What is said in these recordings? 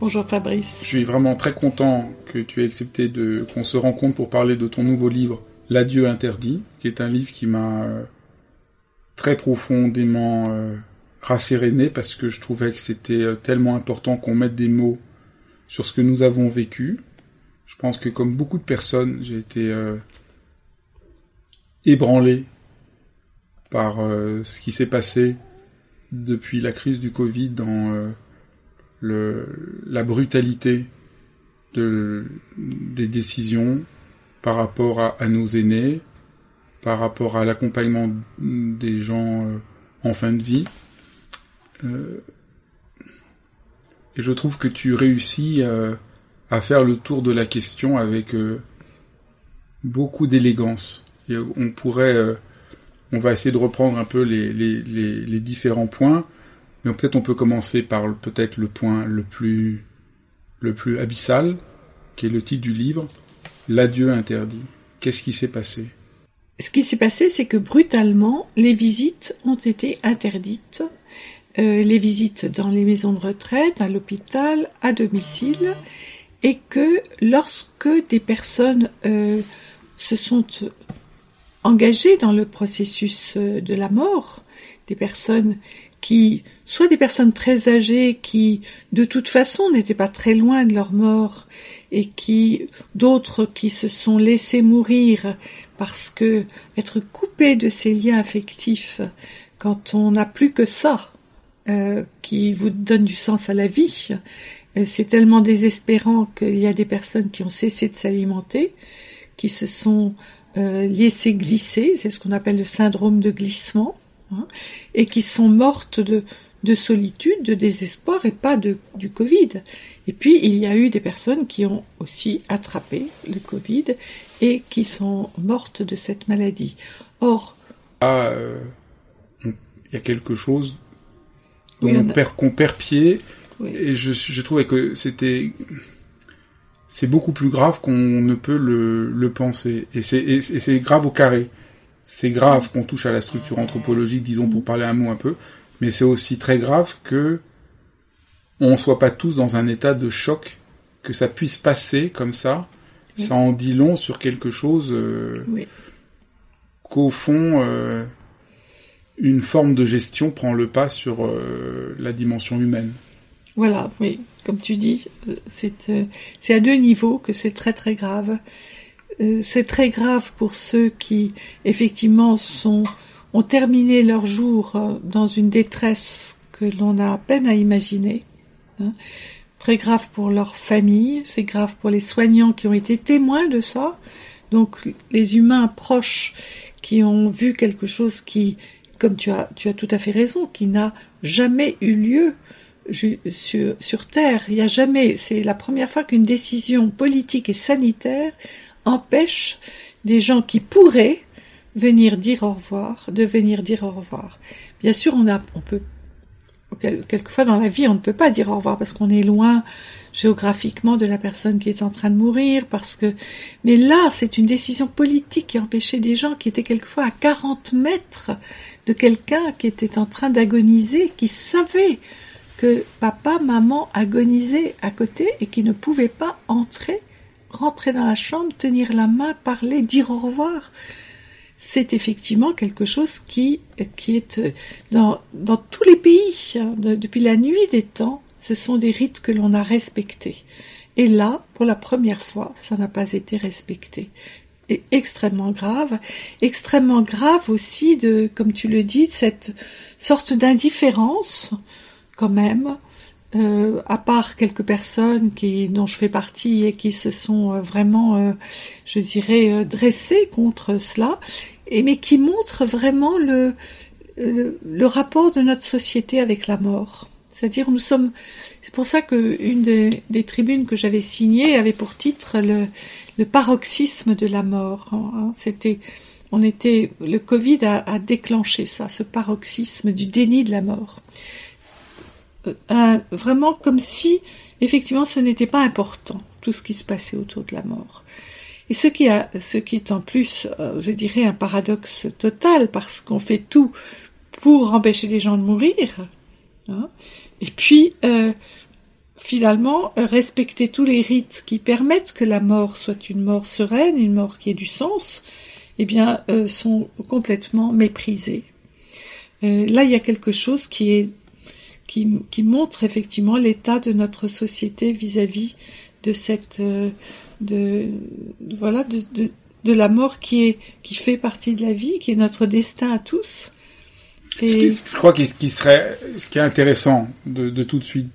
Bonjour Fabrice. Je suis vraiment très content que tu aies accepté de qu'on se rencontre pour parler de ton nouveau livre L'adieu interdit, qui est un livre qui m'a euh, très profondément euh, rasséréné parce que je trouvais que c'était euh, tellement important qu'on mette des mots sur ce que nous avons vécu. Je pense que comme beaucoup de personnes, j'ai été ébranlé par ce qui s'est passé depuis la crise du Covid dans le, la brutalité de, des décisions par rapport à, nos aînés, par rapport à l'accompagnement des gens euh, en fin de vie. Euh, et je trouve que tu réussis euh, à faire le tour de la question avec beaucoup d'élégance. On pourrait, on va essayer de reprendre un peu les, les, les, les différents points. Mais peut-être on peut commencer par peut-être le point le plus le plus abyssal, qui est le titre du livre, L'adieu interdit. Qu'est-ce qui s'est passé? Ce qui s'est passé, c'est que brutalement, les visites ont été interdites. Euh, les visites dans les maisons de retraite, à l'hôpital, à domicile, et que lorsque des personnes euh, se sont engagées dans le processus euh, de la mort, des personnes qui, soit des personnes très âgées qui, de toute façon, n'étaient pas très loin de leur mort, et qui, d'autres qui se sont laissés mourir parce que être coupé de ces liens affectifs, quand on n'a plus que ça, euh, qui vous donne du sens à la vie, euh, c'est tellement désespérant qu'il y a des personnes qui ont cessé de s'alimenter, qui se sont euh, laissées glisser, c'est ce qu'on appelle le syndrome de glissement, Hein, et qui sont mortes de, de solitude, de désespoir et pas de, du Covid. Et puis il y a eu des personnes qui ont aussi attrapé le Covid et qui sont mortes de cette maladie. Or, ah, euh, il y a quelque chose dont on, perd, qu'on perd pied et je, je trouvais que c'était c'est beaucoup plus grave qu'on ne peut le, le penser. Et c'est, et c'est grave au carré. C'est grave qu'on touche à la structure anthropologique, disons pour parler un mot un peu, mais c'est aussi très grave que on soit pas tous dans un état de choc, que ça puisse passer comme ça. Ça en dit long sur quelque chose euh, qu'au fond, euh, une forme de gestion prend le pas sur euh, la dimension humaine. Voilà, oui, comme tu dis, c'est à deux niveaux que c'est très très grave. C'est très grave pour ceux qui, effectivement, sont, ont terminé leur jour euh, dans une détresse que l'on a à peine à imaginer. Hein. Très grave pour leur famille, c'est grave pour les soignants qui ont été témoins de ça. Donc, les humains proches qui ont vu quelque chose qui, comme tu as, tu as tout à fait raison, qui n'a jamais eu lieu sur, sur Terre. Il n'y a jamais, c'est la première fois qu'une décision politique et sanitaire empêche des gens qui pourraient venir dire au revoir, de venir dire au revoir. Bien sûr, on a, on peut, quelquefois dans la vie, on ne peut pas dire au revoir parce qu'on est loin géographiquement de la personne qui est en train de mourir, parce que, mais là, c'est une décision politique qui empêchait des gens qui étaient quelquefois à 40 mètres de quelqu'un qui était en train d'agoniser, qui savait que papa, maman agonisaient à côté et qui ne pouvaient pas entrer rentrer dans la chambre, tenir la main, parler, dire au revoir, c'est effectivement quelque chose qui, qui est euh, dans, dans tous les pays, hein, depuis la nuit des temps, ce sont des rites que l'on a respectés. Et là, pour la première fois, ça n'a pas été respecté. est extrêmement grave, extrêmement grave aussi de, comme tu le dis, cette sorte d'indifférence quand même, euh, à part quelques personnes qui, dont je fais partie et qui se sont euh, vraiment, euh, je dirais, dressées contre cela, mais qui montrent vraiment le, le, rapport de notre société avec la mort. C'est-à-dire, nous sommes. C'est pour ça que une des, tribunes que j'avais signées avait pour titre le, le paroxysme de la mort. Hein. C'était, on était, le Covid a, déclenché ça, ce paroxysme du déni de la mort. Euh, vraiment comme si, effectivement, ce n'était pas important tout ce qui se passait autour de la mort. Et ce qui, a, ce qui est en plus, euh, je dirais, un paradoxe total, parce qu'on fait tout pour empêcher les gens de mourir. Hein. Et puis, euh, finalement, respecter tous les rites qui permettent que la mort soit une mort sereine, une mort qui ait du sens, eh bien, euh, sont complètement méprisés. Euh, là, il y a quelque chose qui est qui, qui montre effectivement l'état de notre société vis-à-vis de cette de voilà de, de, de, la mort qui est qui fait partie de la vie, qui est notre destin à tous je crois que ce qui serait, ce qui est intéressant de, de tout de suite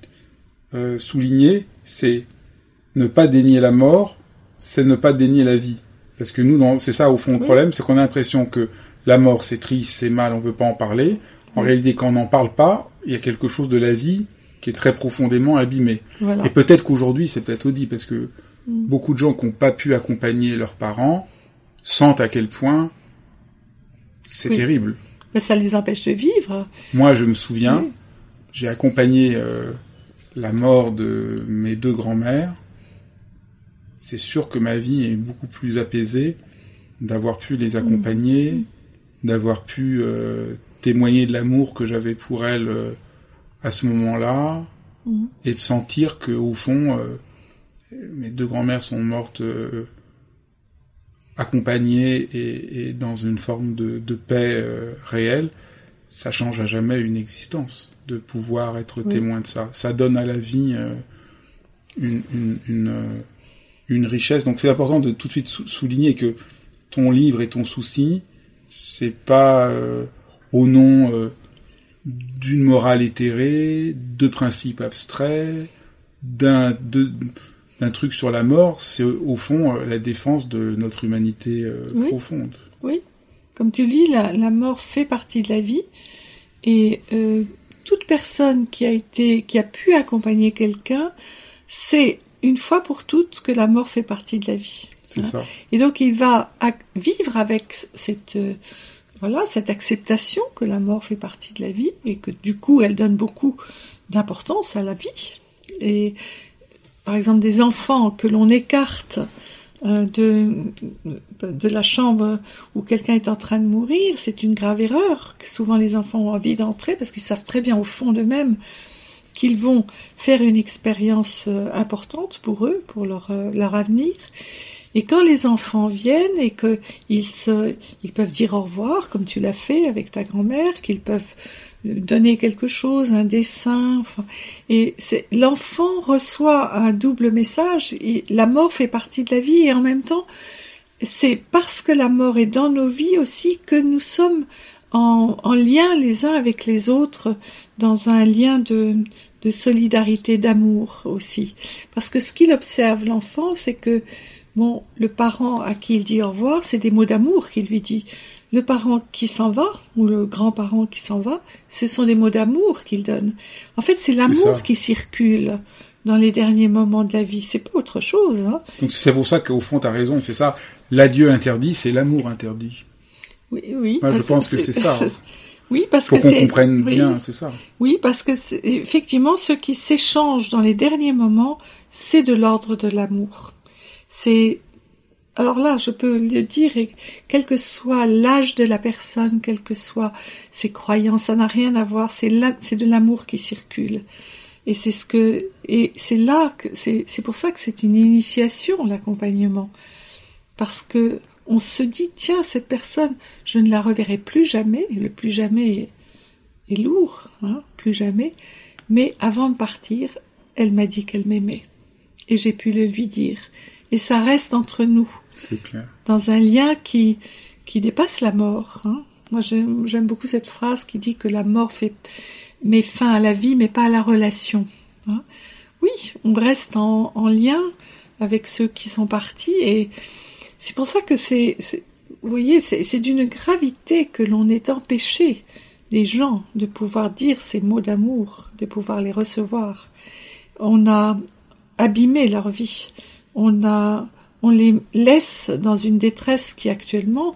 euh, souligner, c'est ne pas dénier la mort, c'est ne pas dénier la vie. Parce que nous, c'est ça au fond le problème, c'est qu'on a l'impression que la mort c'est triste, c'est mal, on veut pas en parler. En réalité, quand on n'en parle pas, il y a quelque chose de la vie qui est très profondément abîmé. Et peut-être qu'aujourd'hui, c'est peut-être dit parce que mm. beaucoup de gens qui n'ont pas pu accompagner leurs parents sentent à quel point c'est terrible. Mais ça les empêche de vivre. Moi, je me souviens, j'ai accompagné euh, la mort de mes deux grands-mères. C'est sûr que ma vie est beaucoup plus apaisée d'avoir pu les accompagner, mmh. d'avoir pu euh, témoigner de l'amour que j'avais pour elles euh, à ce moment-là, mmh. et de sentir que au fond, mes deux grands-mères sont mortes accompagné et, et, dans une forme de, de paix euh, réelle, ça change à jamais une existence de pouvoir être témoin de ça. Ça donne à la vie euh, une, une, une, euh, une, richesse. Donc c'est important de tout de suite souligner que ton livre et ton souci, c'est pas au nom d'une morale éthérée, de principes abstraits, d'un truc sur la mort, c'est au fond euh, la défense de notre humanité euh, profonde. Oui, comme tu dis, la, mort fait partie de la vie et euh, toute personne qui a été, qui a pu accompagner quelqu'un, sait une fois pour toutes que la mort fait partie de la vie. C'est hein. ça. Et donc il va vivre avec cette voilà cette acceptation que la mort fait partie de la vie et que du coup elle donne beaucoup d'importance à la vie et par exemple des enfants que l'on écarte euh, de, de la chambre où quelqu'un est en train de mourir, c'est une grave erreur. Souvent les enfants ont envie d'entrer parce qu'ils savent très bien au fond d'eux-mêmes qu'ils vont faire une expérience euh, importante pour eux, pour leur, euh, leur avenir. Et quand les enfants viennent et qu'ils se, ils peuvent dire au revoir, comme tu l'as fait avec ta grand-mère, qu'ils peuvent donner quelque chose, un dessin. et c'est l'enfant reçoit un double message. Et la mort fait partie de la vie et en même temps, c'est parce que la mort est dans nos vies aussi que nous sommes en, en lien les uns avec les autres, dans un lien de solidarité, d'amour aussi. Parce que ce qu'il observe l'enfant, c'est que bon, le parent à qui il dit au revoir, c'est des mots d'amour qu'il lui dit le parent qui s'en va ou le grand-parent qui s'en va, ce sont des mots d'amour qu'il donne. En fait, c'est l'amour qui circule dans les derniers moments de la vie, c'est pas autre chose. Hein. Donc c'est pour ça qu'au fond, tu as raison, c'est ça. L'adieu interdit, c'est l'amour interdit. Oui, oui. Moi, je pense que c'est ça. Oui, parce que qu'on comprenne bien, c'est ça. Oui, parce que effectivement, ce qui s'échange dans les derniers moments, c'est de l'ordre de l'amour. Alors là, je peux le dire, quel que soit l'âge de la personne, quelles que soient ses croyances, ça n'a rien à voir. C'est là, c'est de l'amour qui circule. Et c'est ce que, et c'est là que, c'est, c'est pour ça que c'est une initiation, l'accompagnement. Parce que on se dit, tiens, cette personne, je ne la reverrai plus jamais, et le plus jamais est, lourd, hein, plus jamais. Mais avant de partir, elle m'a dit qu'elle m'aimait. Et j'ai pu le lui dire. Et ça reste entre nous. C'est clair. Dans un lien qui, qui dépasse la mort. Hein. Moi, j'aime beaucoup cette phrase qui dit que la mort fait, met fin à la vie, mais pas à la relation. Hein. Oui, on reste en, en, lien avec ceux qui sont partis et c'est pour ça que c'est, vous voyez, c'est d'une gravité que l'on est empêché des gens de pouvoir dire ces mots d'amour, de pouvoir les recevoir. On a abîmé leur vie. On a, on les laisse dans une détresse qui actuellement,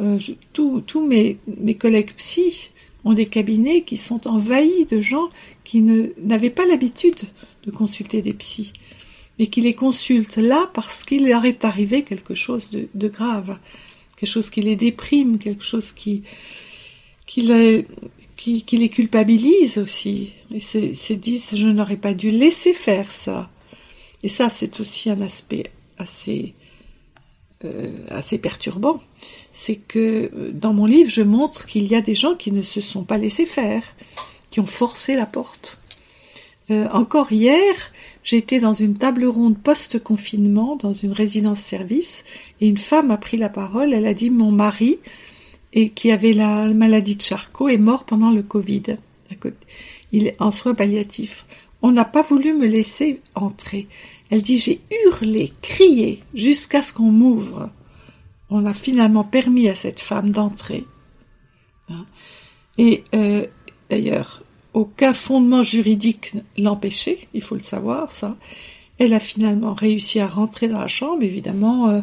euh, tous mes, mes collègues psy ont des cabinets qui sont envahis de gens qui n'avaient pas l'habitude de consulter des psys, mais qui les consultent là parce qu'il leur est arrivé quelque chose de, de grave, quelque chose qui les déprime, quelque chose qui, qui les, qui, qui les culpabilise aussi. Ils se, se disent je n'aurais pas dû laisser faire ça. Et ça, c'est aussi un aspect assez, euh, assez perturbant. C'est que euh, dans mon livre, je montre qu'il y a des gens qui ne se sont pas laissés faire, qui ont forcé la porte. Euh, encore hier, j'étais dans une table ronde post-confinement, dans une résidence-service, et une femme a pris la parole. Elle a dit Mon mari qui avait la maladie de Charcot est mort pendant le Covid. Il est en soins palliatifs. On n'a pas voulu me laisser entrer. Elle dit j'ai hurlé, crié jusqu'à ce qu'on m'ouvre. On a finalement permis à cette femme d'entrer. Hein. Et euh, d'ailleurs, aucun fondement juridique l'empêchait, il faut le savoir, ça. Elle a finalement réussi à rentrer dans la chambre, évidemment, euh,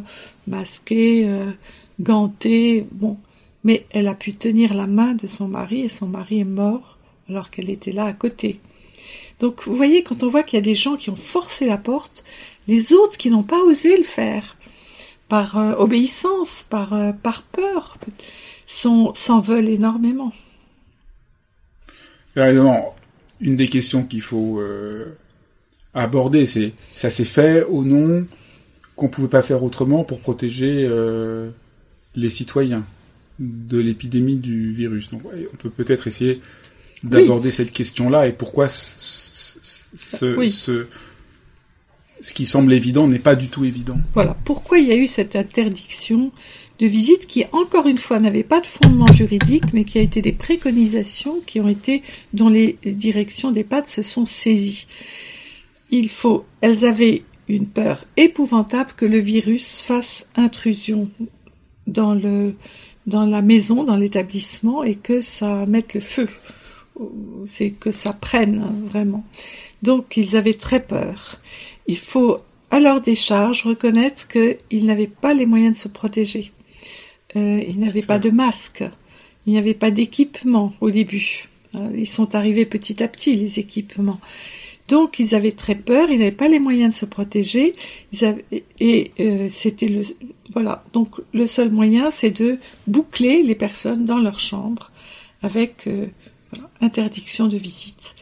masquée, euh, gantée, bon mais elle a pu tenir la main de son mari et son mari est mort alors qu'elle était là à côté. Donc vous voyez, quand on voit qu'il y a des gens qui ont forcé la porte, les autres qui n'ont pas osé le faire, par euh, obéissance, par, euh, par peur, s'en veulent énormément. évidemment, une des questions qu'il faut euh, aborder, c'est ça s'est fait au nom qu'on pouvait pas faire autrement pour protéger les citoyens de l'épidémie du virus. Donc, on peut peut-être essayer d'aborder cette question-là et pourquoi ce, ce, ce, qui semble évident n'est pas du tout évident. Voilà, pourquoi il y a eu cette interdiction de visite qui, encore une fois, n'avait pas de fondement juridique, mais qui a été des préconisations qui ont été, dont les directions des PAD se sont saisies. Il faut, elles avaient une peur épouvantable que le virus fasse intrusion dans le, dans la maison, dans l'établissement, et que ça mette le feu. C'est que ça prenne hein, vraiment. Donc ils avaient très peur. Il faut à leur décharge reconnaître qu'ils n'avaient pas les moyens de se protéger. Euh, ils n'avaient pas de masque. Il n'y avait pas d'équipement au début. Euh, ils sont arrivés petit à petit, les équipements. Donc ils avaient très peur, ils n'avaient pas les moyens de se protéger, et euh, c'était le voilà. Donc le seul moyen, c'est de boucler les personnes dans leur chambre avec euh, interdiction de visite.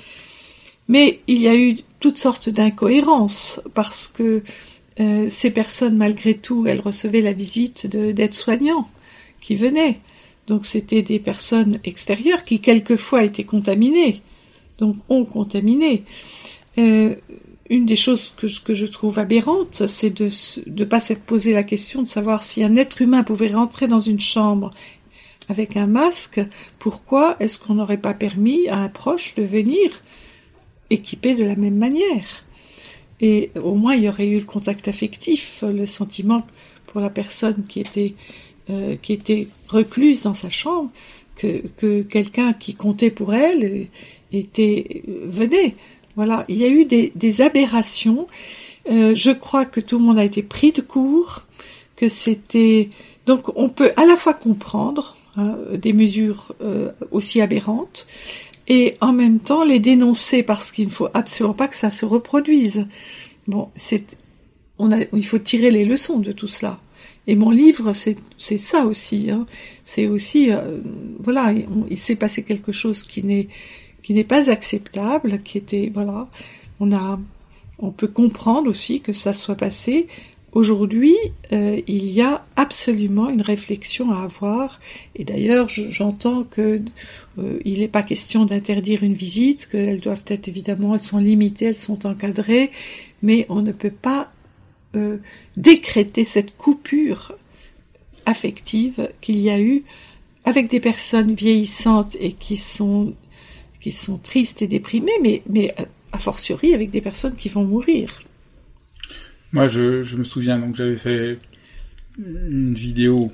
Mais il y a eu toutes sortes d'incohérences parce que euh, ces personnes, malgré tout, elles recevaient la visite d'aides-soignants qui venaient. Donc c'était des personnes extérieures qui quelquefois étaient contaminées, donc ont contaminé. Euh, une des choses que je, que je trouve aberrante, c'est de ne pas s'être posé la question de savoir si un être humain pouvait rentrer dans une chambre avec un masque, pourquoi est-ce qu'on n'aurait pas permis à un proche de venir équipé de la même manière? Et au moins il y aurait eu le contact affectif, le sentiment pour la personne qui était, euh, qui était recluse dans sa chambre, que, que quelqu'un qui comptait pour elle était venait. Voilà, il y a eu des, aberrations. Euh, je crois que tout le monde a été pris de court, que c'était donc on peut à la fois comprendre hein, des mesures euh, aussi aberrantes et en même temps les dénoncer parce qu'il ne faut absolument pas que ça se reproduise. Bon, c'est on a, il faut tirer les leçons de tout cela. Et mon livre, c'est ça aussi. Hein. C'est aussi, euh, voilà, il s'est passé quelque chose qui n'est qui n'est pas acceptable, qui était voilà, on a, on peut comprendre aussi que ça soit passé. Aujourd'hui, euh, il y a absolument une réflexion à avoir, et d'ailleurs, j'entends que euh, il n'est pas question d'interdire une visite, qu'elles doivent être évidemment, elles sont limitées, elles sont encadrées, mais on ne peut pas euh, décréter cette coupure affective qu'il y a eu avec des personnes vieillissantes et qui sont qui sont tristes et déprimées, mais mais a fortiori avec des personnes qui vont mourir. Moi, je, je me souviens donc j'avais fait une vidéo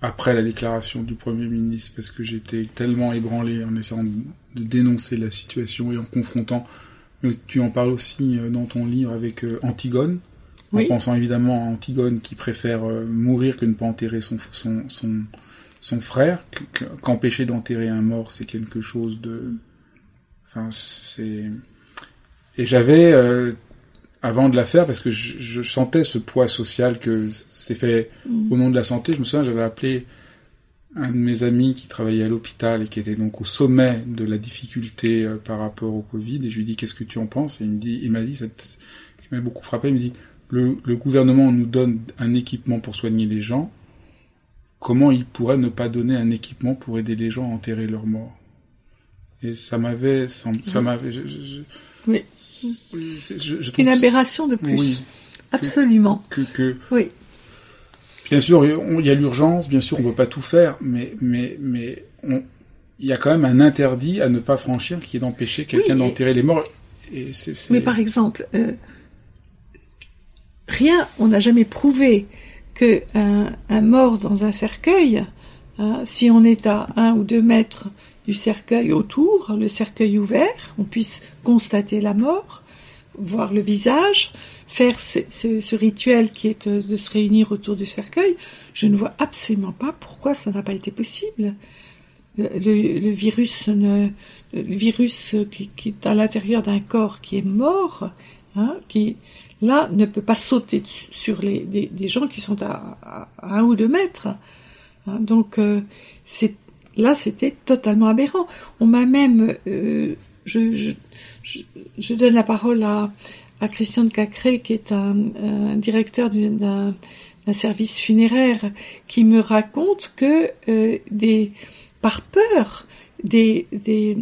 après la déclaration du Premier ministre parce que j'étais tellement ébranlé en essayant de dénoncer la situation et en confrontant. Mais tu en parles aussi euh, dans ton livre avec euh, Antigone, en pensant évidemment à Antigone qui préfère euh, mourir que ne pas enterrer son, son, son, son frère, qu'empêcher d'enterrer un mort, c'est quelque chose de... Enfin, c'est... Et j'avais avant de la faire, parce que je, je sentais ce poids social que c'est fait au nom de la santé, je me souviens, j'avais appelé un de mes amis qui travaillait à l'hôpital et qui était donc au sommet de la difficulté euh, par rapport au Covid, et je lui dis qu'est-ce que tu en penses? Et il me dit, il m'a dit, cette, qui m'a beaucoup frappé, il me dit le, le gouvernement nous donne un équipement pour soigner les gens, comment il pourrait ne pas donner un équipement pour aider les gens à enterrer leurs morts? Et ça m'avait, ça m'avait, oui. Je, une aberration de plus. Absolument. Que, Oui. Bien sûr, il y a l'urgence, bien sûr, on ne peut pas tout faire, mais, mais, mais il y a quand même un interdit à ne pas franchir qui est d'empêcher quelqu'un d'enterrer les morts. Et Mais par exemple, euh, rien, on n'a jamais prouvé que un, mort dans un cercueil, hein, si on est à un ou deux mètres du cercueil autour, le cercueil ouvert, on puisse constater la mort, voir le visage, faire ce, rituel qui est de, se réunir autour du cercueil, je ne vois absolument pas pourquoi ça n'a pas été possible. Le, virus, le virus qui, est à l'intérieur d'un corps qui est mort, hein, qui là ne peut pas sauter sur les, gens qui sont à, un ou deux mètres. Hein. donc euh, c'est Là, c'était totalement aberrant. On m'a même, euh, je, donne la parole à, à Christian de Cacré, qui est un, directeur d'un service funéraire, qui me raconte que euh, par peur des, des,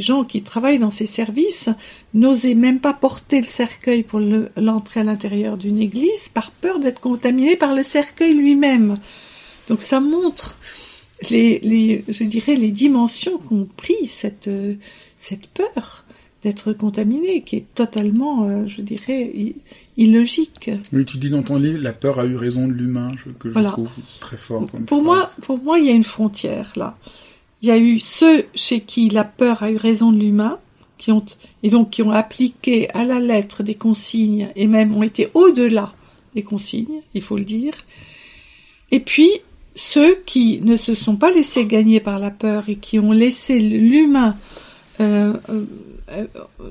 gens qui travaillent dans ces services n'osaient même pas porter le cercueil pour l'entrée à l'intérieur d'une église par peur d'être contaminés par le cercueil lui-même. Donc ça montre les, les, je dirais, les dimensions qu'ont pris cette, cette peur d'être contaminé, qui est totalement, euh, je dirais, illogique. Oui, tu dis dans ton livre, la peur a eu raison de l'humain, que je trouve très fort. pour moi, pour moi, il y a une frontière là. Il y a eu ceux chez qui la peur a eu raison de l'humain, qui ont et donc qui ont appliqué à la lettre des consignes et même ont été au-delà des consignes, il faut le dire. Et puis ceux qui ne se sont pas laissés gagner par la peur et qui ont laissé l'humain, euh, euh,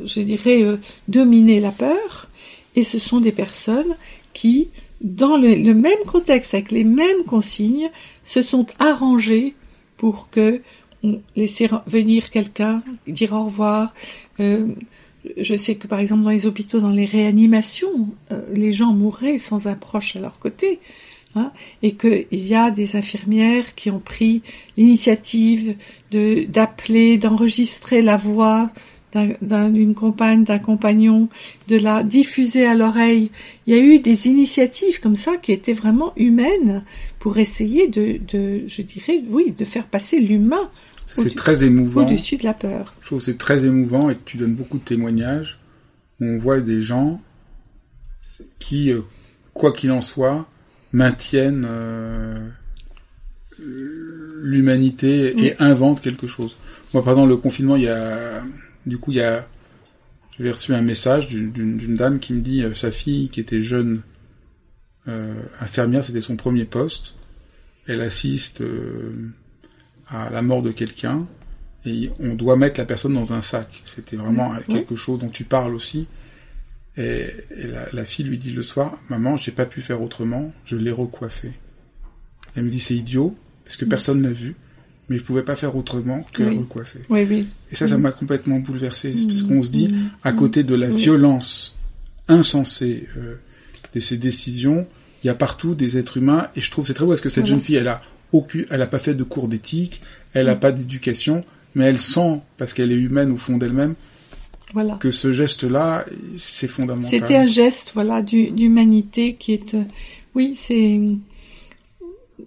je dirais, euh, dominer la peur, et ce sont des personnes qui, dans le, même contexte, avec les mêmes consignes, se sont arrangées pour que on laisser venir quelqu'un, dire au revoir. je sais que par exemple dans les hôpitaux, dans les réanimations, les gens mourraient sans un proche à leur côté. Hein, et qu'il y a des infirmières qui ont pris l'initiative de d'appeler, d'enregistrer la voix d'une compagne, d'un compagnon, de la diffuser à l'oreille. Il y a eu des initiatives comme ça qui étaient vraiment humaines pour essayer de, de je dirais, oui, de faire passer l'humain. C'est très émouvant. Au-dessus de la peur. Je trouve c'est très émouvant et que tu donnes beaucoup de témoignages on voit des gens qui, euh, quoi qu'il en soit, maintiennent euh, l'humanité et inventent quelque chose. Moi, pendant le confinement, il y a, du coup, il y a, j'ai reçu un message d'une dame qui me dit euh, sa fille qui était jeune euh, infirmière, c'était son premier poste. Elle assiste euh, à la mort de quelqu'un et on doit mettre la personne dans un sac. C'était vraiment quelque chose dont tu parles aussi. Et, la, fille lui dit le soir, maman, j'ai pas pu faire autrement, je l'ai recoiffé. Elle me dit c'est idiot parce que mm. personne n'a vu, mais je pouvais pas faire autrement que la recoiffer. Oui, oui. Et ça, ça mm. m'a complètement bouleversé parce mm. qu'on se dit à côté de la violence insensée euh, de ces décisions, il y a partout des êtres humains et je trouve c'est très beau parce que cette jeune fille, elle a aucune, elle a pas fait de cours d'éthique, elle a pas d'éducation, mais elle sent parce qu'elle est humaine au fond d'elle-même Voilà. Que ce geste-là, c'est fondamental. C'était un geste, voilà, d'humanité qui est, euh, oui, c'est,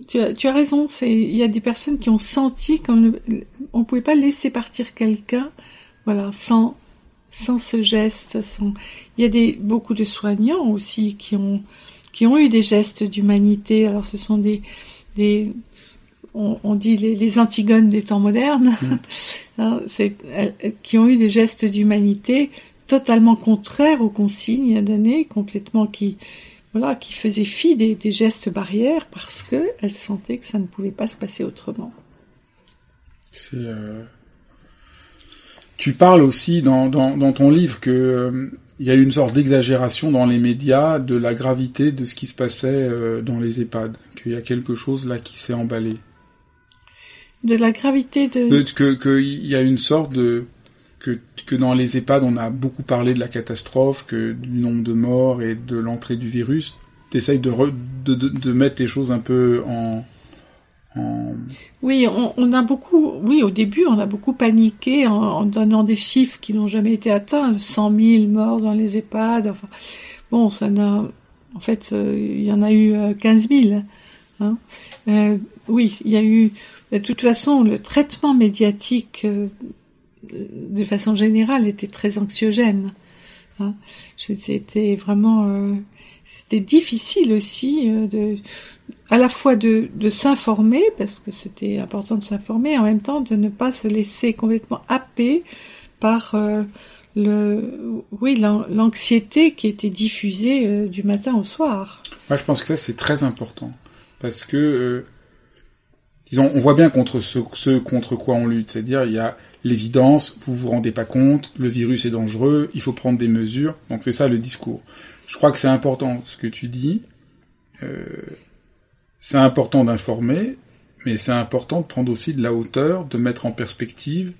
tu as, tu as raison. C'est, il y a des personnes qui ont senti qu'on ne on pouvait pas laisser partir quelqu'un, voilà, sans sans ce geste. Sans... Il y a des beaucoup de soignants aussi qui ont qui ont eu des gestes d'humanité. Alors ce sont des des on, dit les, les, Antigones des temps modernes, mm. hein, c'est, qui ont eu des gestes d'humanité totalement contraires aux consignes données, complètement qui, voilà, qui faisaient fi des, des gestes barrières parce que elles sentaient que ça ne pouvait pas se passer autrement. Euh... Tu parles aussi dans, dans, dans ton livre que euh, il y a une sorte d'exagération dans les médias de la gravité de ce qui se passait euh, dans les EHPAD, qu'il y a quelque chose là qui s'est emballé de la gravité de... que qu'il y a une sorte de que, que dans les EHPAD on a beaucoup parlé de la catastrophe, que du nombre de morts et de l'entrée du virus. T'essayes de, de, de, de mettre les choses un peu en. Oui, on, on, a beaucoup, oui, au début, on a beaucoup paniqué en, en donnant des chiffres qui n'ont jamais été atteints, 100 000 morts dans les EHPAD. Enfin, bon, ça n'a, en fait, euh, il y en a eu 15 euh, 000. Hein. Euh, oui, il y a eu de toute façon, le traitement médiatique, euh, de façon générale, était très anxiogène. Hein. C'était vraiment, euh, c'était difficile aussi euh, de, à la fois de, de s'informer parce que c'était important de s'informer, en même temps de ne pas se laisser complètement happer par le, oui, l'anxiété qui était diffusée du matin au soir. Moi, je pense que ça c'est très important parce que disons, on voit bien contre ce, contre quoi on lutte. C'est-à-dire, il y a l'évidence, vous vous rendez pas compte, le virus est dangereux, il faut prendre des mesures. Donc c'est ça le discours. Je crois que c'est important ce que tu dis. Euh, c'est important d'informer, mais c'est important de prendre aussi de la hauteur, de mettre en perspective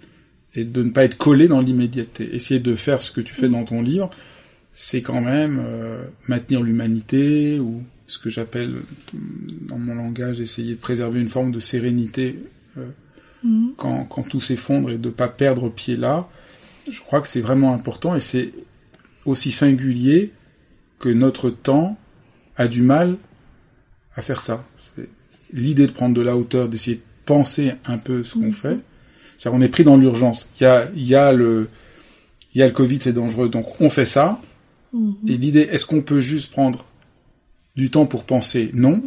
et de ne pas être collé dans l'immédiateté. Essayer de faire ce que tu fais dans ton livre, c'est quand même euh, maintenir l'humanité ou ce que j'appelle dans mon langage essayer de préserver une forme de sérénité euh, mhm. quand, quand, tout s'effondre et de pas perdre pied là. Je crois que c'est vraiment important et c'est aussi singulier que notre temps a du mal à faire ça. L'idée de prendre de la hauteur, d'essayer de penser un peu ce qu'on mhm. fait. C'est on est pris dans l'urgence. Il y a, y a le, il y a le Covid, c'est dangereux, donc on fait ça. Mhm. Et l'idée, est-ce qu'on peut juste prendre du temps pour penser, non.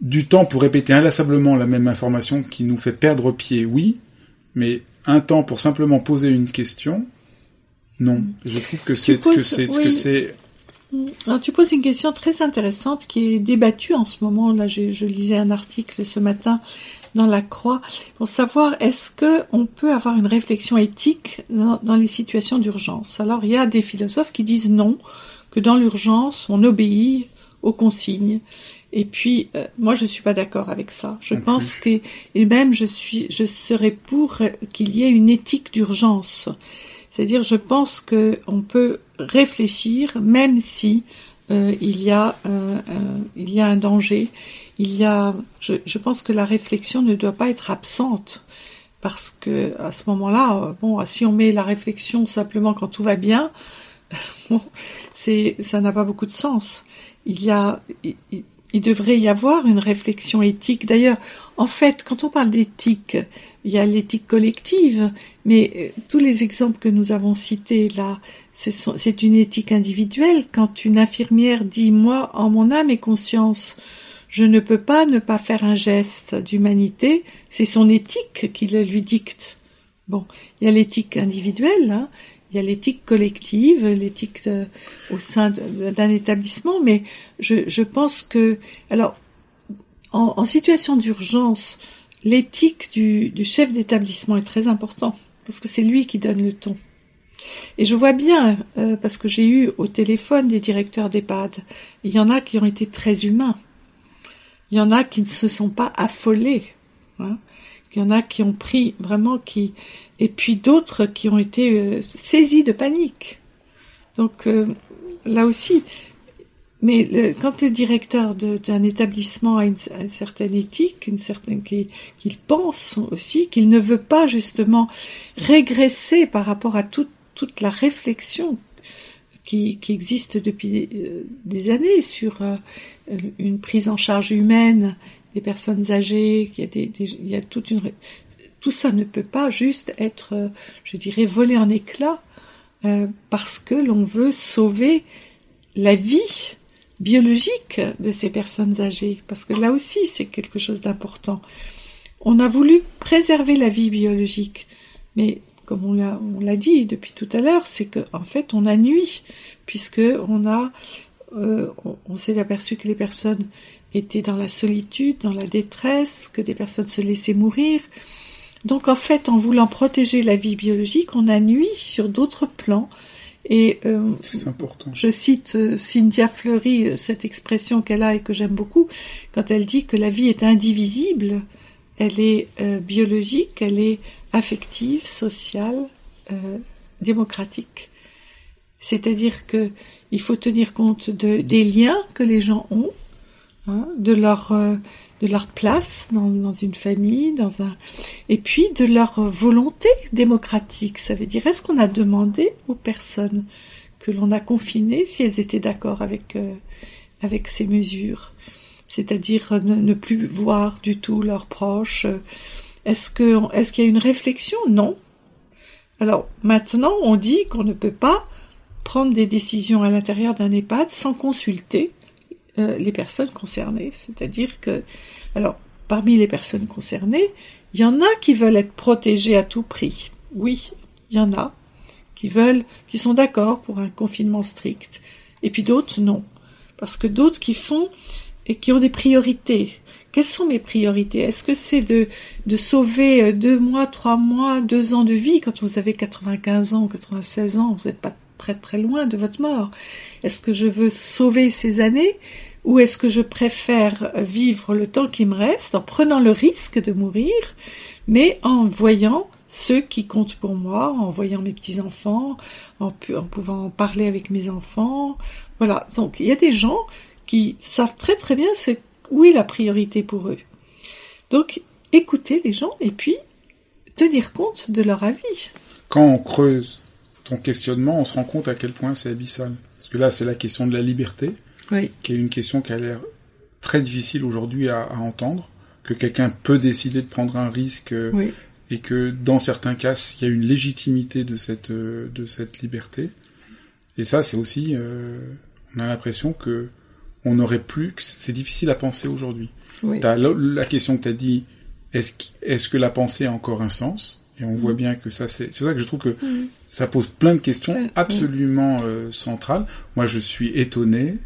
Du temps pour répéter inlassablement la même information qui nous fait perdre pied, oui. Mais un temps pour simplement poser une question, non. Je trouve que c'est que c'est que c'est alors tu poses une question très intéressante qui est débattue en ce moment. Là, je, je lisais un article ce matin dans la Croix pour savoir est-ce que on peut avoir une réflexion éthique dans, dans les situations d'urgence. Alors il y a des philosophes qui disent non, que dans l'urgence on obéit aux consignes. Et puis, euh, moi, je suis pas d'accord avec ça. Je pense que, et même, je suis, je serais pour qu'il y ait une éthique d'urgence. C'est-à-dire, je pense que on peut réfléchir, même si euh, il y a, euh, il y a un danger. Il y a, je, je, pense que la réflexion ne doit pas être absente. Parce que à ce moment-là, bon, si on met la réflexion simplement quand tout va bien, bon, c'est, ça n'a pas beaucoup de sens il y a, il, devrait y avoir une réflexion éthique. D'ailleurs, en fait, quand on parle d'éthique, il y a l'éthique collective, mais euh, tous les exemples que nous avons cités là, c'est une éthique individuelle. Quand une infirmière dit moi, en mon âme et conscience, je ne peux pas ne pas faire un geste d'humanité, c'est son éthique qui le lui dicte. Bon, il y a l'éthique individuelle, hein, il y a l'éthique collective, l'éthique au sein d'un établissement, mais je, pense que, alors, en, situation d'urgence, l'éthique du, du, chef d'établissement est très important, parce que c'est lui qui donne le ton. Et je vois bien, euh, parce que j'ai eu au téléphone des directeurs d'EHPAD, il y en a qui ont été très humains, il y en a qui ne se sont pas affolés. Hein. Il y en a qui ont pris vraiment qui et puis d'autres qui ont été euh, saisis de panique. Donc euh, là aussi, mais quand le directeur d'un établissement a une, certaine éthique, une certaine qu'il pense aussi qu'il ne veut pas justement régresser par rapport à tout, toute la réflexion qui, existe depuis euh, des années sur une prise en charge humaine des personnes âgées, qu'il y a il y a toute une tout ça ne peut pas juste être, euh, je dirais, volé en éclats parce que l'on veut sauver la vie biologique de ces personnes âgées, parce que là aussi c'est quelque chose d'important. On a voulu préserver la vie biologique, mais comme on l'a, dit depuis tout à l'heure, c'est que en fait on a nuit, puisque on a, euh, on, s'est aperçu que les personnes étaient dans la solitude, dans la détresse, que des personnes se laissaient mourir. Donc en fait, en voulant protéger la vie biologique, on a nuit sur d'autres plans. Et euh, important. je cite euh, Cynthia Fleury, cette expression qu'elle a et que j'aime beaucoup, quand elle dit que la vie est indivisible, elle est biologique, elle est affective, sociale, euh, démocratique. C'est-à-dire que il faut tenir compte de, des liens que les gens ont, hein, de leur euh, de leur place dans, une famille, et puis de leur volonté démocratique. Ça veut dire est-ce qu'on a demandé aux personnes que l'on a confinées si elles étaient d'accord avec euh, ces mesures, c'est-à-dire ne, ne, plus voir du tout leurs proches. Est-ce est-ce qu'il y a une réflexion? Non. Alors maintenant, on dit qu'on ne peut pas prendre des décisions à l'intérieur d'un EHPAD sans consulter euh, les personnes concernées. C'est-à-dire que, alors, parmi les personnes concernées, il y en a qui veulent être protégées à tout prix. Oui, il y en a qui veulent, qui sont d'accord pour un confinement strict. Et puis d'autres non. Parce que d'autres qui font et qui ont des priorités. Quelles sont mes priorités? Est-ce que c'est de, de sauver euh, deux mois, trois mois, deux ans de vie? Quand vous avez 95 ans, 96 ans, vous n'êtes pas très très loin de votre mort Est-ce que je veux sauver ces années ou est-ce que je préfère vivre le temps qui me reste en prenant le risque de mourir, mais en voyant ceux qui comptent pour moi, en voyant mes petits-enfants, en, en pouvant parler avec mes enfants? Voilà, donc il y a des gens qui savent très très bien ce où est la priorité pour eux. Donc, écouter les gens et puis tenir compte de leur avis. Quand on creuse ton questionnement, on se rend compte à quel point c'est abyssal. Parce que là, c'est la question de la liberté, qui est une question qui a l'air très difficile aujourd'hui à, entendre, que quelqu'un peut décider de prendre un risque euh, et que dans certains cas, il y a une légitimité de cette, euh, de cette liberté. Et ça, c'est aussi, euh, on a l'impression que on n'aurait plus, c'est difficile à penser aujourd'hui. Oui. La, question que tu as dit, est-ce est que la pensée a encore un sens? Et on voit mm. bien que ça, c'est c'est ça que je trouve que mm. ça pose plein de questions absolument euh, centrales. Moi, je suis étonné,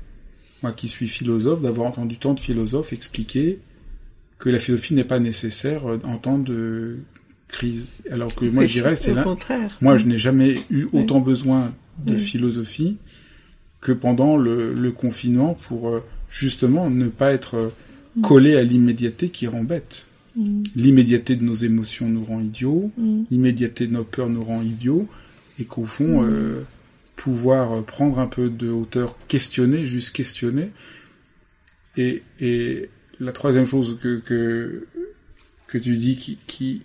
moi qui suis philosophe, d'avoir entendu tant de philosophes expliquer que la philosophie n'est pas nécessaire euh, en temps de crise. Alors que moi, je dirais, c'est là. Moi, je mm. n'ai jamais eu autant besoin de philosophie que pendant le, confinement pour euh, justement ne pas être mm. collé à l'immédiateté qui rend bête. Mm. L'immédiateté de nos émotions nous rend idiots, mm. l'immédiateté de nos peurs nous rend idiots, et qu'au fond, euh, pouvoir prendre un peu de hauteur, questionner, juste questionner. Et, et la troisième chose que, que, que tu dis qui, qui,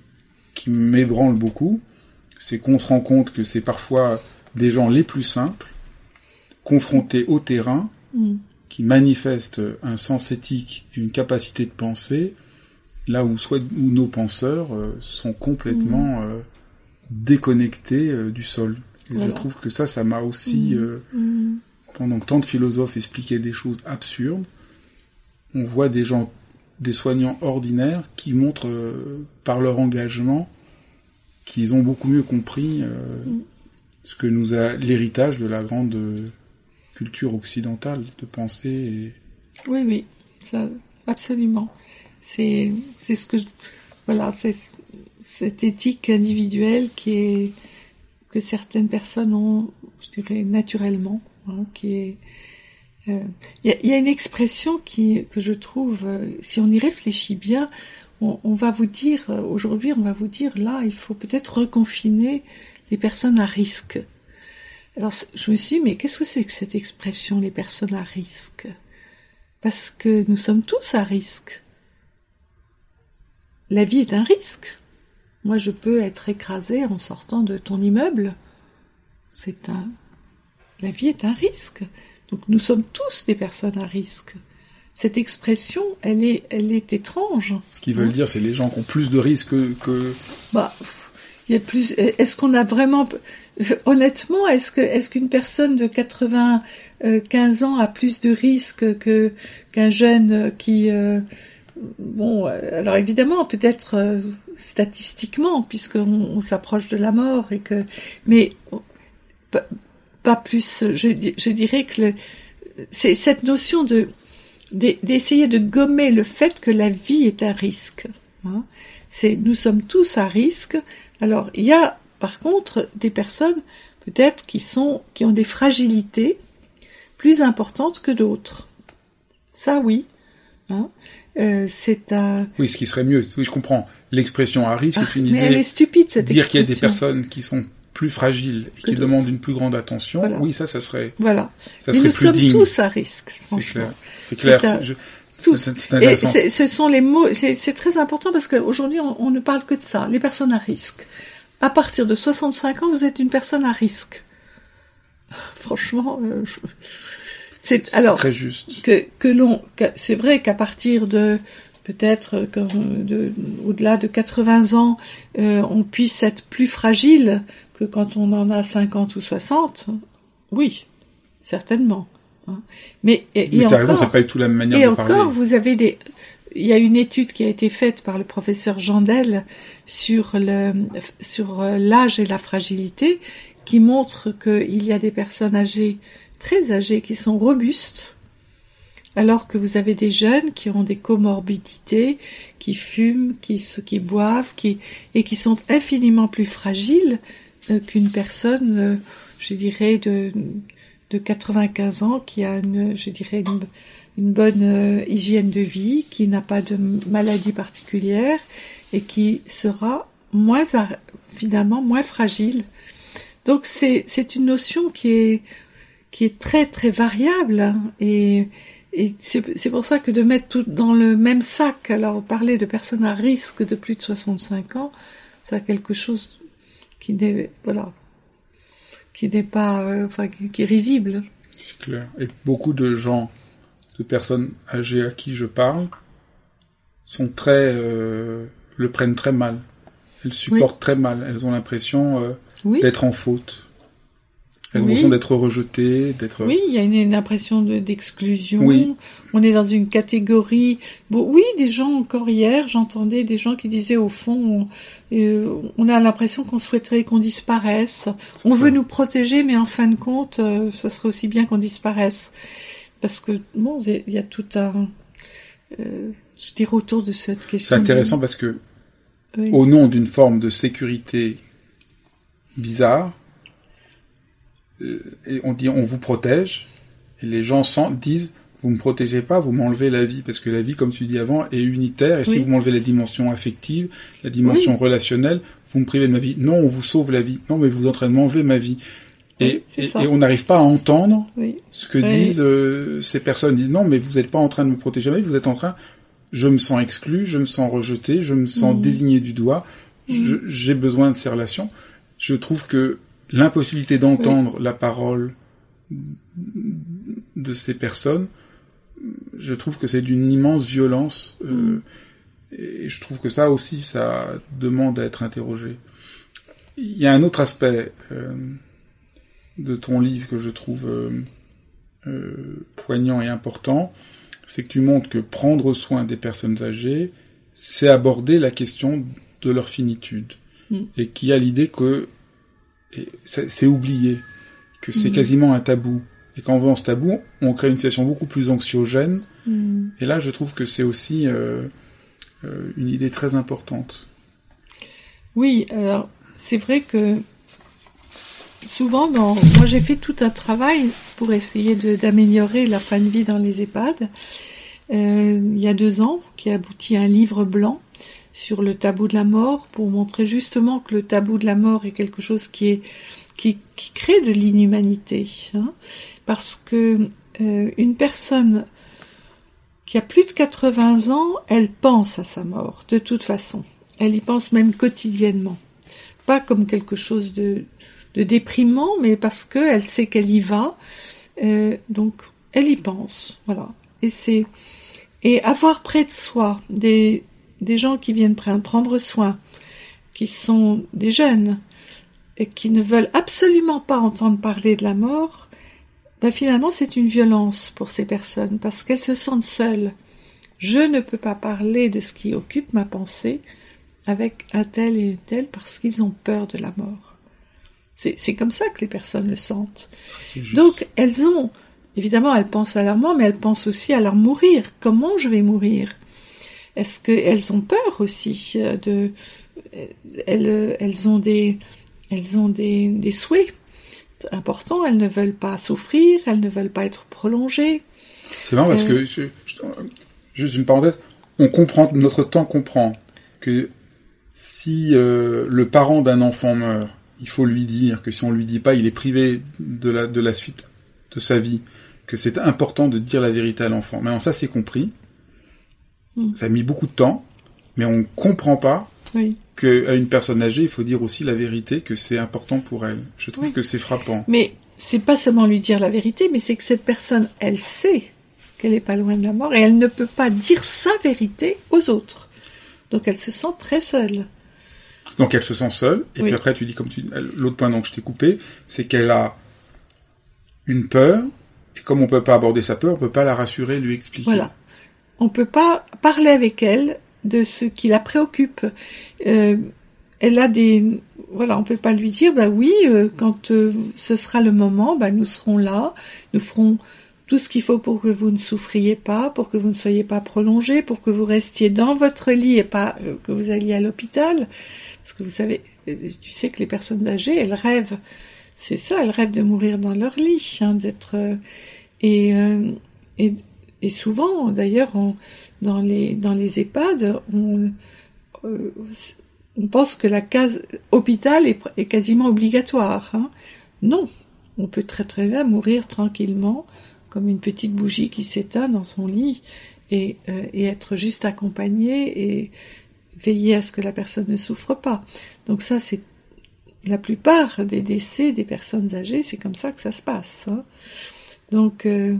qui m'ébranle beaucoup, c'est qu'on se rend compte que c'est parfois des gens les plus simples confrontés au terrain, mm. qui manifestent un sens éthique et une capacité de penser, là où, soit, où nos penseurs euh, sont complètement mm. euh, déconnectés euh, du sol. Et je trouve que ça, ça m'a aussi, mm. pendant que tant de philosophes expliquaient des choses absurdes, on voit des gens, des soignants ordinaires qui montrent par leur engagement qu'ils ont beaucoup mieux compris ce que nous a l'héritage de la grande culture occidentale de penser. Et... Oui, oui, ça, absolument. C'est, ce que, voilà, c'est cette éthique individuelle qui est que certaines personnes ont, je dirais, naturellement, hein, qui est. Euh, il y, a, une expression qui que je trouve, euh, si on y réfléchit bien, on, on va vous dire euh, aujourd'hui, on va vous dire là, il faut peut-être reconfiner les personnes à risque. Alors je me suis dit, mais qu'est-ce que c'est que cette expression, les personnes à risque? Parce que nous sommes tous à risque. La vie est un risque. Moi, je peux être écrasé en sortant de ton immeuble. c'est un, la vie est un risque. Donc nous sommes tous des personnes à risque. Cette expression, elle est, elle est étrange. Ce qu'ils veulent Hein dire, c'est les gens qui ont plus de risques que, que... Bah, il y a plus. Est-ce qu'on a vraiment, honnêtement, est-ce que, est-ce qu'une personne de 95 ans a plus de risques que qu'un jeune qui, euh, bon, alors évidemment, peut-être euh, statistiquement, puisqu'on on, s'approche de la mort et que, mais pas, pas plus. Je, dirais que c'est cette notion de d'essayer de gommer le fait que la vie est un risque. Hein. C'est nous sommes tous à risque. Alors il y a par contre des personnes peut-être qui sont qui ont des fragilités plus importantes que d'autres. Ça oui. Hein. Euh, c'est un. Oui, ce qui serait mieux. Oui, je comprends. L'expression à risque ah, est une mais idée. Elle est stupide cette Dire qu'il y a des personnes qui sont plus fragiles et qui demandent une plus grande attention. Voilà. Oui, ça, ça serait. Voilà. Ça Mais serait nous plus sommes digne. tous à risque, C'est clair. C'est clair. Je- Tous. Et ce sont les mots, c'est c'est très important parce qu'aujourd'hui on, on ne parle que de ça, les personnes à risque. À partir de 65 ans, vous êtes une personne à risque. Franchement, euh, je- c'est alors très juste. que que l'on, c'est vrai qu'à partir de peut-être de au-delà de 80 ans, euh, on puisse être plus fragile que quand on en a 50 ou 60. Oui, certainement. hein. Mais et, Mais et t'as raison, encore- pas tout la même manière et de encore, parler. vous avez des. Il y a une étude qui a été faite par le professeur Jandel sur le sur euh, l'âge et la fragilité, qui montre qu'il y a des personnes âgées, très âgées, qui sont robustes, alors que vous avez des jeunes qui ont des comorbidités, qui fument, qui boivent, et qui sont infiniment plus fragiles euh, qu'une personne, euh, je dirais de de 95 ans qui a une, bonne euh, hygiène de vie, qui n'a pas de maladie particulière et qui sera moins finalement moins fragile. Donc c'est une notion qui est qui est très très variable hein, et et c'est pour ça que de mettre tout dans le même sac, alors parler de personnes à risque de plus de 65 ans, c'est quelque chose qui n'est voilà qui n'est pas euh, enfin qui, est risible. C'est clair. Et beaucoup de gens, de personnes âgées à qui je parle, sont très, euh, le prennent très mal. Elles supportent très mal. Elles ont l'impression euh, Oui. d'être en faute. Ont Oui. l'impression d'être rejetées, d'être. Oui, il y a une, une impression de- d'exclusion. Oui. On est dans une catégorie. Bon, oui, des gens encore hier, j'entendais des gens qui disaient au fond, on, euh, on a l'impression qu'on souhaiterait qu'on disparaisse. On veut nous protéger, mais en fin de compte, euh, ça serait aussi bien qu'on disparaisse, parce que bon, il y a tout un, euh, je dirais autour de cette question. C'est intéressant parce que, Oui. au nom d'une forme de sécurité bizarre, et on dit on vous protège, et les gens sent- disent vous me protégez pas, vous m'enlevez la vie, parce que la vie, comme tu dis avant, est unitaire, et si vous m'enlevez la dimension affective, la dimension relationnelle, vous me privez de ma vie. Non, on vous sauve la vie. Non, mais vous êtes en train de m'enlever ma vie. Et, Oui, et- on n'arrive pas à entendre ce que disent euh, ces personnes. Ils disent non, mais vous n'êtes pas en train de me protéger ma vie, vous êtes en train, je me sens exclu, je me sens rejeté, je me sens Mhm. désigné du doigt, je- j'ai besoin de ces relations. Je trouve que l'impossibilité d'entendre la parole de ces personnes, je trouve que c'est d'une immense violence. euh, Et je trouve que ça aussi, ça demande à être interrogé. Il y a un autre aspect euh, de ton livre que je trouve euh, euh, poignant et important, c'est que tu montres que prendre soin des personnes âgées, c'est aborder la question de leur finitude. Mm. Et qu'il y a l'idée que et c'est oublié, que c'est Mm. quasiment un tabou. Et quand on dans ce tabou, on crée une situation beaucoup plus anxiogène. Mm. Et là, je trouve que c'est aussi euh, euh, une idée très importante. Oui, alors c'est vrai que souvent, dans... moi j'ai fait tout un travail pour essayer d'améliorer la fin de vie dans les EHPAD. Euh, il y a deux ans, qui a abouti à un livre blanc sur le tabou de la mort pour montrer justement que le tabou de la mort est quelque chose qui est qui, crée de l'inhumanité, hein, parce que euh, une personne qui a plus de 80 ans, elle pense à sa mort de toute façon. Elle y pense même quotidiennement, pas comme quelque chose de de déprimant, mais parce qu'elle sait qu'elle y va. Euh, donc, elle y pense. Voilà. Et c'est et avoir près de soi des, des gens qui viennent prendre soin, qui sont des jeunes et qui ne veulent absolument pas entendre parler de la mort, ben finalement c'est une violence pour ces personnes parce qu'elles se sentent seules. Je ne peux pas parler de ce qui occupe ma pensée avec un tel et un tel parce qu'ils ont peur de la mort. C'est comme ça que les personnes le sentent. Donc elles ont, évidemment, elles pensent à leur mort, mais elles pensent aussi à leur mourir. Comment je vais mourir? Est-ce qu'elles ont peur aussi euh, de... Elles, elles ont des, elles ont des, des souhaits importants, elles ne veulent pas souffrir, elles ne veulent pas être prolongées. C'est marrant parce que, euh, juste une parenthèse, on comprend, notre temps comprend que si euh, le parent d'un enfant meurt, il faut lui dire que si on lui dit pas, il est privé de la, de la suite de sa vie, que c'est important de dire la vérité à l'enfant. Maintenant, ça, c'est compris. Hmm. Ça a mis beaucoup de temps, mais on comprend pas oui. qu'à une personne âgée, il faut dire aussi la vérité, que c'est important pour elle. Je trouve que c'est frappant. Mais c'est pas seulement lui dire la vérité, mais c'est que cette personne, elle sait qu'elle n'est pas loin de la mort et elle ne peut pas dire sa vérité aux autres. Donc elle se sent très seule. Donc elle se sent seule, et puis après tu dis comme tu l'autre point donc je t'ai coupé, c'est qu'elle a une peur, et comme on peut pas aborder sa peur, on peut pas la rassurer, lui expliquer. Voilà. On peut pas parler avec elle de ce qui la préoccupe. Euh, elle a des voilà, on peut pas lui dire bah oui, euh, quand euh, ce sera le moment, bah nous serons là, nous ferons tout ce qu'il faut pour que vous ne souffriez pas, pour que vous ne soyez pas prolongé, pour que vous restiez dans votre lit et pas euh, que vous alliez à l'hôpital. Parce que vous savez, tu sais que les personnes âgées, elles rêvent, c'est ça, elles rêvent de mourir dans leur lit, hein, d'être et, et, et souvent d'ailleurs dans les dans les EHPAD, on, on pense que la case hôpital est, est quasiment obligatoire. Hein. Non, on peut très très bien mourir tranquillement comme une petite bougie qui s'éteint dans son lit et, euh, et, être juste accompagné et veiller à ce que la personne ne souffre pas. Donc ça, c'est la plupart des décès des personnes âgées, c'est comme ça que ça se passe. Hein. Donc, euh,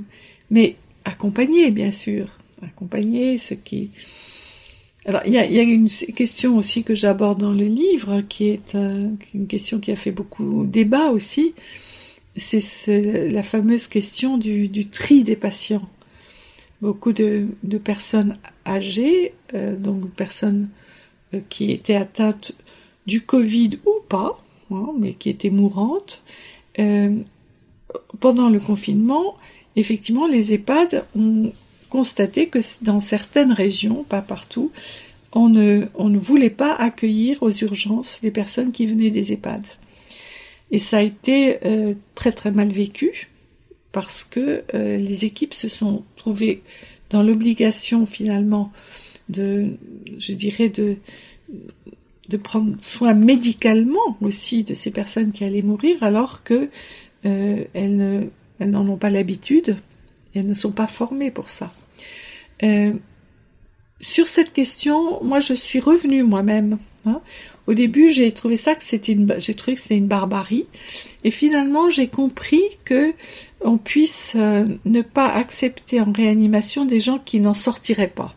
mais accompagner, bien sûr, accompagner ce qui. Alors, il y a, une question aussi que j'aborde dans le livre, qui est une question qui a fait beaucoup débat aussi, c'est la fameuse question du, tri des patients. Beaucoup de, personnes âgées, euh, donc personnes euh, qui étaient atteintes du Covid ou pas, hein, mais qui étaient mourantes, euh, pendant le confinement, effectivement, les EHPAD ont constaté que dans certaines régions, pas partout, on ne, voulait pas accueillir aux urgences les personnes qui venaient des EHPAD. Et ça a été euh, très très mal vécu parce que euh, les équipes se sont trouvées dans l'obligation finalement de, je dirais, de, de prendre soin médicalement aussi de ces personnes qui allaient mourir alors que euh, elles, ne, elles n'en ont pas l'habitude elles ne sont pas formées pour ça. sur cette question, moi je suis revenue moi-même. Hein, au début, j'ai trouvé ça que c'était une, que c'était une barbarie. Et finalement, j'ai compris que on puisse euh, ne pas accepter en réanimation des gens qui n'en sortiraient pas.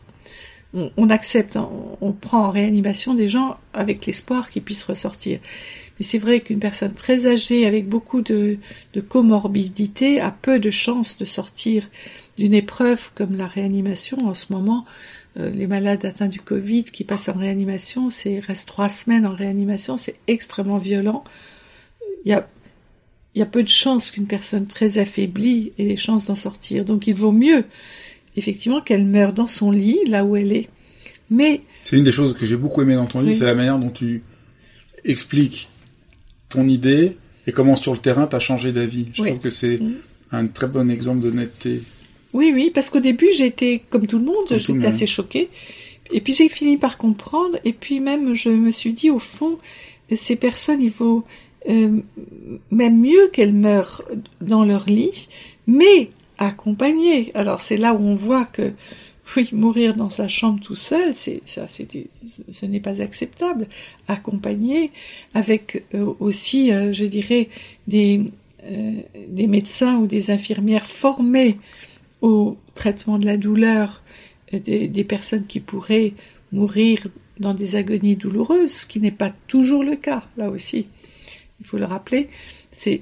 On, accepte, on, prend en réanimation des gens avec l'espoir qu'ils puissent ressortir. Mais c'est vrai qu'une personne très âgée avec beaucoup de, de comorbidité a peu de chances de sortir d'une épreuve comme la réanimation en ce moment. Euh, les malades atteints du Covid qui passent en réanimation, c'est restent trois semaines en réanimation, c'est extrêmement violent. Il y a, il y a peu de chances qu'une personne très affaiblie ait les chances d'en sortir. Donc il vaut mieux, effectivement, qu'elle meure dans son lit, là où elle est. Mais c'est une des choses que j'ai beaucoup aimé dans ton livre, c'est la manière dont tu expliques ton idée et comment sur le terrain tu as changé d'avis. Je trouve que c'est mm. un très bon exemple d'honnêteté. Oui, oui, parce qu'au début, j'étais comme tout le monde, j'étais assez choquée. Et puis j'ai fini par comprendre, et puis même je me suis dit, au fond, ces personnes, il vaut euh, même mieux qu'elles meurent dans leur lit, mais accompagnées. Alors c'est là où on voit que oui, mourir dans sa chambre tout seul, c'est ça, ce n'est pas acceptable. Accompagné avec euh, aussi, euh, je dirais, des euh, des médecins ou des infirmières formés au traitement de la douleur des, personnes qui pourraient mourir dans des agonies douloureuses, ce qui n'est pas toujours le cas, là aussi. Il faut le rappeler.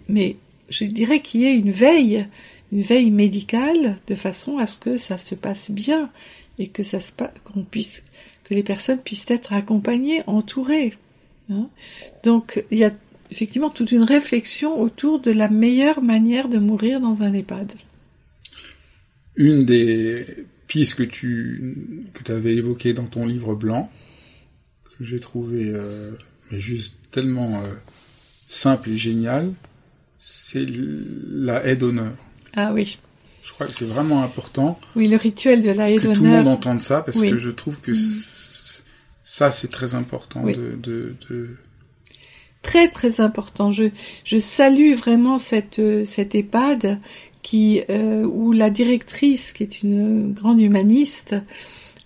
Mais je dirais qu'il y ait une veille une veille médicale de façon à ce que ça se passe bien et que ça se qu'on puisse que les personnes puissent être accompagnées, entourées. Hein. Donc il y a effectivement toute une réflexion autour de la meilleure manière de mourir dans un EHPAD. Une des pistes que tu que avais évoquées dans ton livre blanc, que j'ai trouvé euh, juste tellement euh, simple et génial, c'est la aide d'honneur. Ah oui. Je crois que c'est vraiment important. Oui, le rituel de la Que tout le monde entende ça, parce que je trouve que mm. ça, c'est très important de, de, Très, très important. Je, je salue vraiment cette, cette EHPAD qui, euh, où la directrice, qui est une grande humaniste,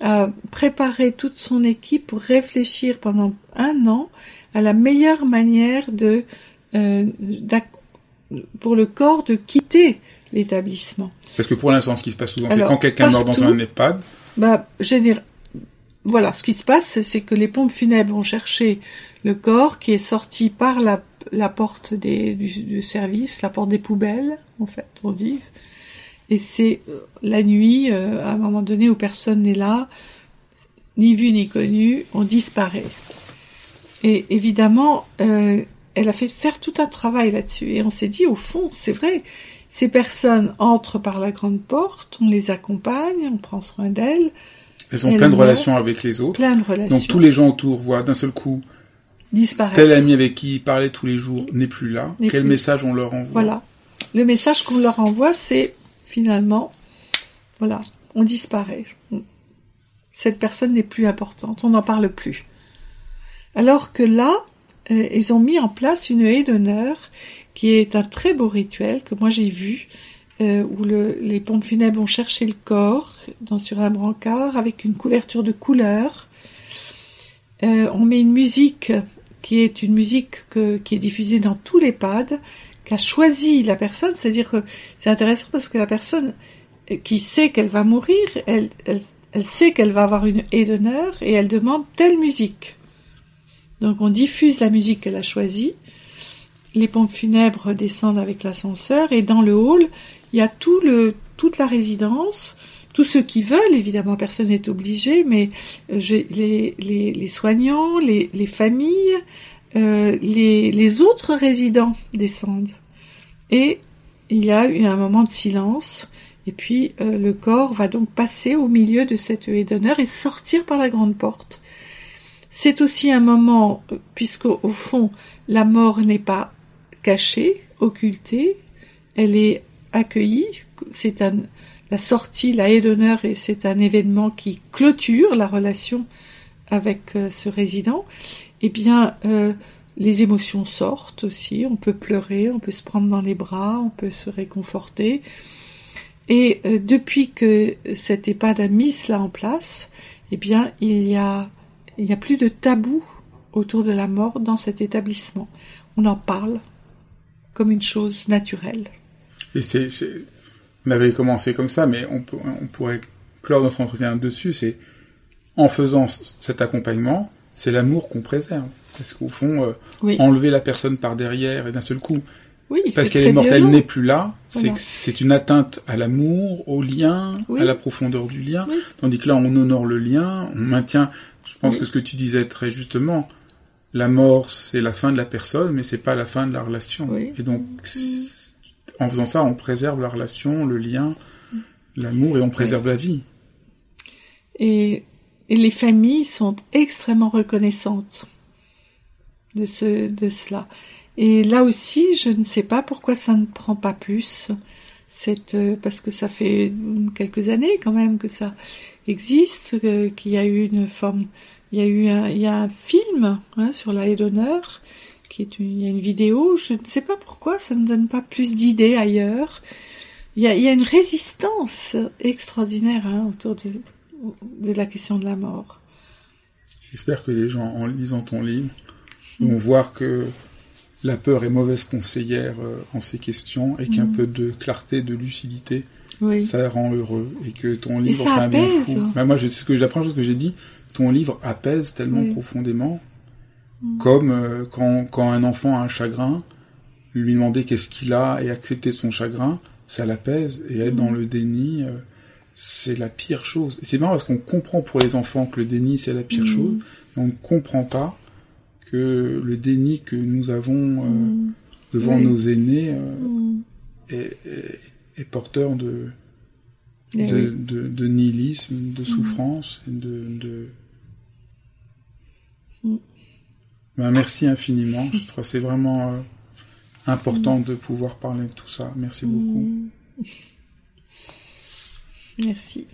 a préparé toute son équipe pour réfléchir pendant un an à la meilleure manière de, euh, pour le corps de quitter l'établissement. Parce que pour l'instant, ce qui se passe souvent, c'est quand quelqu'un meurt dans un EHPAD. Bah, voilà, ce qui se passe, c'est que les pompes funèbres vont chercher le corps qui est sorti par la, la porte des, du, service, la porte des poubelles, en fait, on dit. Et c'est euh, la nuit, euh, à un moment donné où personne n'est là, ni vu ni connu, on disparaît. Et évidemment, euh, elle a fait faire tout un travail là-dessus. Et on s'est dit, au fond, c'est vrai, ces personnes entrent par la grande porte, on les accompagne, on prend soin d'elles. Elles ont plein de relations avec les autres. Plein de relations. Donc tous les gens autour voient d'un seul coup disparaître. Tel ami avec qui ils parlaient tous les jours n'est plus là. Quel message on leur envoie? Voilà. Le message qu'on leur envoie, c'est finalement, voilà, on disparaît. Cette personne n'est plus importante, on n'en parle plus. Alors que là, euh, ils ont mis en place une haie d'honneur qui est un très beau rituel que moi j'ai vu, euh, où le, les pompes funèbres vont chercher le corps dans, sur un brancard avec une couverture de couleurs. Euh, on met une musique qui est une musique que, qui est diffusée dans tous les pads, qu'a choisi la personne, c'est-à-dire que c'est intéressant parce que la personne qui sait qu'elle va mourir, elle, elle sait qu'elle va avoir une haie d'honneur et elle demande telle musique. Donc on diffuse la musique qu'elle a choisie les pompes funèbres descendent avec l'ascenseur et dans le hall, il y a tout le, toute la résidence, tous ceux qui veulent, évidemment, personne n'est obligé, mais euh, les, les, soignants, les, les familles, euh, les, autres résidents descendent. Et il y a eu un moment de silence, et puis euh, le corps va donc passer au milieu de cette haie d'honneur et sortir par la grande porte. C'est aussi un moment, puisqu'au fond, la mort n'est pas cachée, occultée, elle est accueillie, c'est la sortie, la haie d'honneur, et c'est un événement qui clôture la relation avec euh, ce résident, eh bien, euh, les émotions sortent aussi, on peut pleurer, on peut se prendre dans les bras, on peut se réconforter. Et euh, depuis que cet EHPAD a mis cela en place, eh bien, il y a, a plus de tabou autour de la mort dans cet établissement. On en parle, comme une chose naturelle. Et on avait commencé comme ça, mais on, on pourrait clore notre entretien dessus. C'est en faisant cet accompagnement, c'est l'amour qu'on préserve. Parce qu'au fond, euh, enlever la personne par derrière et d'un seul coup, oui, parce qu'elle est morte, elle n'est plus là. C'est une atteinte à l'amour, au lien, à la profondeur du lien. Tandis que là, on honore le lien, on maintient. Je pense que ce que tu disais très justement, la mort, c'est la fin de la personne, mais c'est pas la fin de la relation. Et donc, en faisant ça, on préserve la relation, le lien, l'amour, et on préserve la vie. Et, les familles sont extrêmement reconnaissantes de, ce, de cela. Et là aussi, je ne sais pas pourquoi ça ne prend pas plus. Cette, euh, parce que ça fait quelques années quand même que ça existe, euh, qu'il y a eu une forme il y a eu un, il y a un film hein, sur la haie d'honneur, qui est une, il y a une vidéo. Je ne sais pas pourquoi ça ne donne pas plus d'idées ailleurs. Il y, a, il y a une résistance extraordinaire hein, autour de de la question de la mort. J'espère que les gens, en lisant ton livre, vont voir que la peur est mauvaise conseillère euh, en ces questions et qu'un peu de clarté, de lucidité, ça rend heureux et que ton livre fait un bien fou. Bah, moi, c'est ce que la première chose que j'ai dit, ton livre apaise tellement profondément, mm. comme euh, quand, quand un enfant a un chagrin, lui demander qu'est-ce qu'il a et accepter son chagrin, ça l'apaise et être dans mm. le déni. Euh, c'est la pire chose. C'est marrant parce qu'on comprend pour les enfants que le déni c'est la pire mm. chose, mais on ne comprend pas que le déni que nous avons euh, devant nos aînés est, est, porteur de eh de, de, de, nihilisme, de souffrance, de... Ben, merci infiniment. Je trouve c'est vraiment euh, important de pouvoir parler de tout ça. Merci beaucoup. Merci.